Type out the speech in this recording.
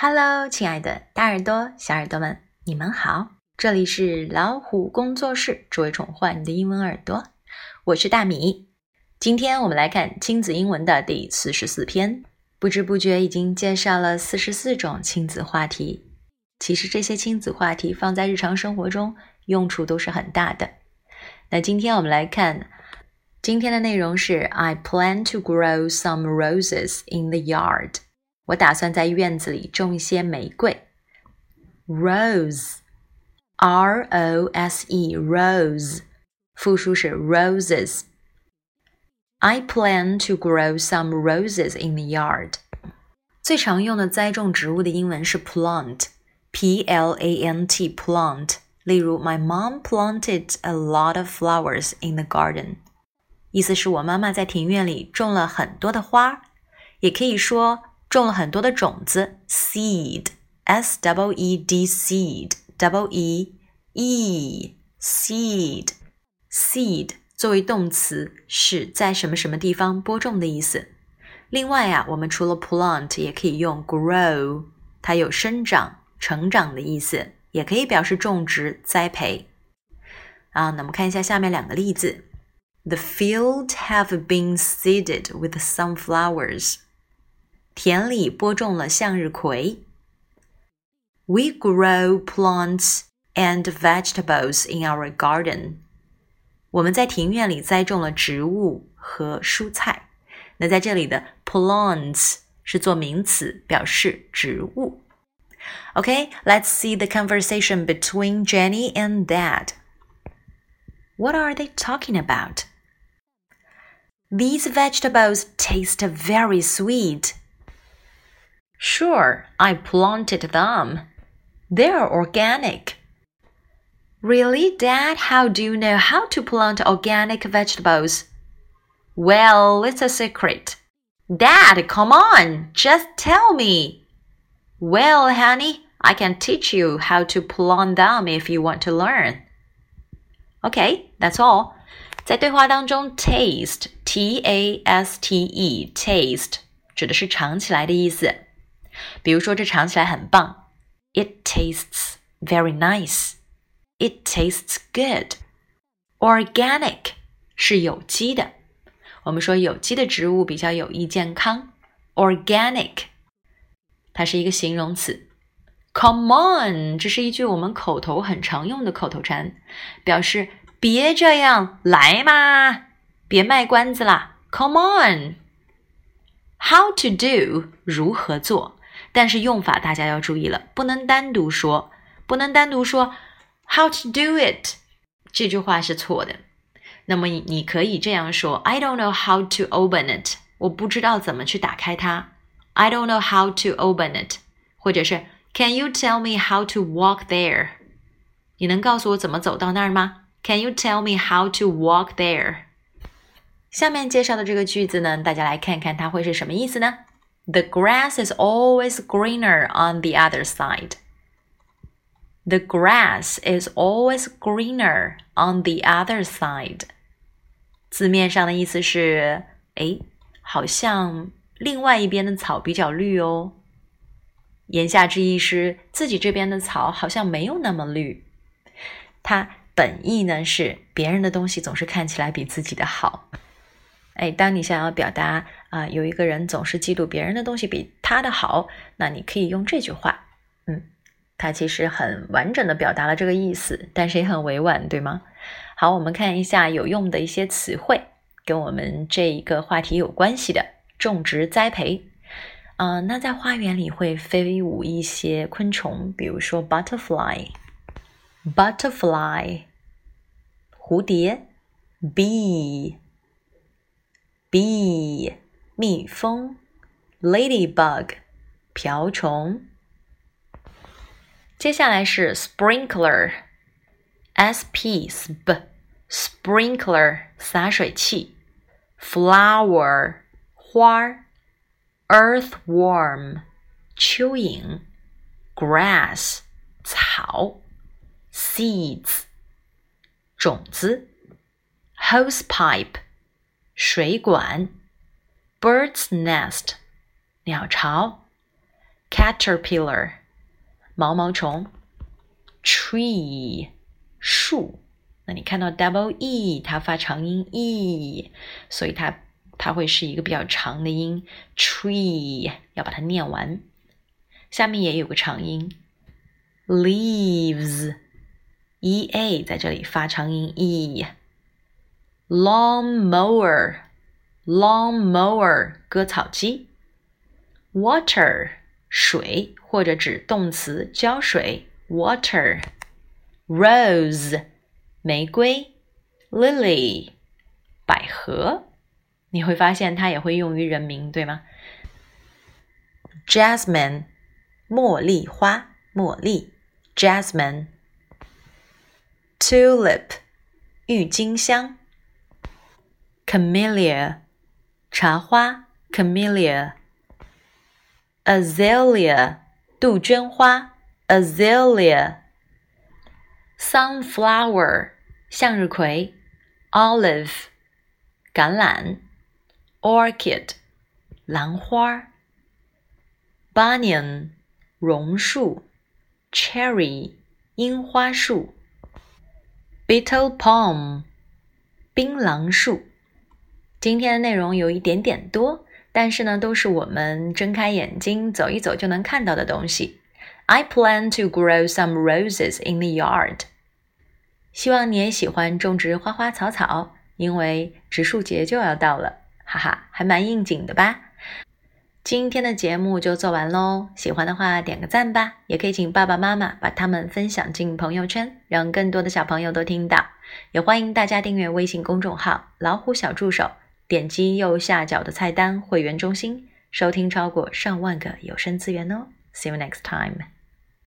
Hello，亲爱的大耳朵、小耳朵们，你们好！这里是老虎工作室，只为宠坏你的英文耳朵。我是大米。今天我们来看亲子英文的第四十四篇。不知不觉已经介绍了四十四种亲子话题。其实这些亲子话题放在日常生活中用处都是很大的。那今天我们来看，今天的内容是 I plan to grow some roses in the yard。我打算在院子里种一些玫瑰。Rose，R O S E，rose，复数是 roses。I plan to grow some roses in the yard。最常用的栽种植物的英文是 plant，P L A N T，plant。例如，My mom planted a lot of flowers in the garden。意思是我妈妈在庭院里种了很多的花，也可以说。 种了很多的种子，seed，s double e d seed，double e e seed，seed 作为动词是在什么什么地方播种的意思。另外啊，我们除了 plant 也可以用 grow，它有生长、成长的意思，也可以表示种植、栽培。啊，那我们看一下下面两个例子：The field have been seeded with sunflowers。 田里播种了向日葵。We grow plants and vegetables in our garden。我们在庭院里栽种了植物和蔬菜。那在这里的 plants 是做名词，表示植物。Okay, let's see the conversation between Jenny and Dad. What are they talking about? These vegetables taste very sweet. Sure, I planted them. They're organic. Really, Dad? How do you know how to plant organic vegetables? Well, it's a secret. Dad, come on, just tell me. Well, honey, I can teach you how to plant them if you want to learn. Okay, that's all. 在对话当中，taste t a s t e taste 指的是尝起来的意思。 比如说，这尝起来很棒，It tastes very nice. It tastes good. Organic 是有机的，我们说有机的植物比较有益健康。Organic 它是一个形容词。Come on，这是一句我们口头很常用的口头禅，表示别这样，来嘛，别卖关子啦。Come on，How to do 如何做？但是用法大家要注意了，不能单独说，不能单独说 how to do it 这句话是错的。那么你你可以这样说：I don't know how to open it，我不知道怎么去打开它。I don't know how to open it，或者是 Can you tell me how to walk there？你能告诉我怎么走到那儿吗？Can you tell me how to walk there？下面介绍的这个句子呢，大家来看看它会是什么意思呢？The grass is always greener on the other side. The grass is always greener on the other side. 字面上的意思是，哎，好像另外一边的草比较绿哦。言下之意是自己这边的草好像没有那么绿。它本意呢是别人的东西总是看起来比自己的好。哎，当你想要表达啊，有一个人总是嫉妒别人的东西比他的好，那你可以用这句话。嗯，它其实很完整的表达了这个意思，但是也很委婉，对吗？好，我们看一下有用的一些词汇，跟我们这一个话题有关系的种植栽培。啊，那在花园里会飞舞一些昆虫，比如说 butterfly，butterfly，蝴蝶，bee。bee 蜜蜂，ladybug 瓢虫。接下来是 sprinkler，s p s p sprinkler 洒水器，flower 花，earthworm 蚯蚓，grass 草，seeds 种子，hosepipe。 水管，birds nest 鸟巢，caterpillar 毛毛虫，tree 树，那你看到 double e 它发长音 e 所以它它会是一个比较长的音，tree 要把它念完，下面也有个长音。leaves，E A 在这里发长音 E。mower，lawn mower 割草机，water 水或者指动词浇水，water，rose。玫瑰，lily，百合，你会发现它也会用于人名，对吗？Jasmine，茉莉花，茉莉，Jasmine，Tulip，郁金香 Camellia, 茶花; camellia, azalea, 杜鹃花 azalea, sunflower, 向日葵. Olive, 橄榄. Orchid, 兰花. Banyan, betel palm, 今天的内容有一点点多，但是呢，都是我们睁开眼睛走一走就能看到的东西。I plan to grow some roses in the yard. 希望你也喜欢种植花花草草，因为植树节就要到了，哈哈，还蛮应景的吧？今天的节目就做完喽，喜欢的话点个赞吧，也可以请爸爸妈妈把它们分享进朋友圈，让更多的小朋友都听到。也欢迎大家订阅微信公众号“老虎小助手”，点击右下角的菜单“会员中心”，收听超过上万个有声资源哦。See you next time.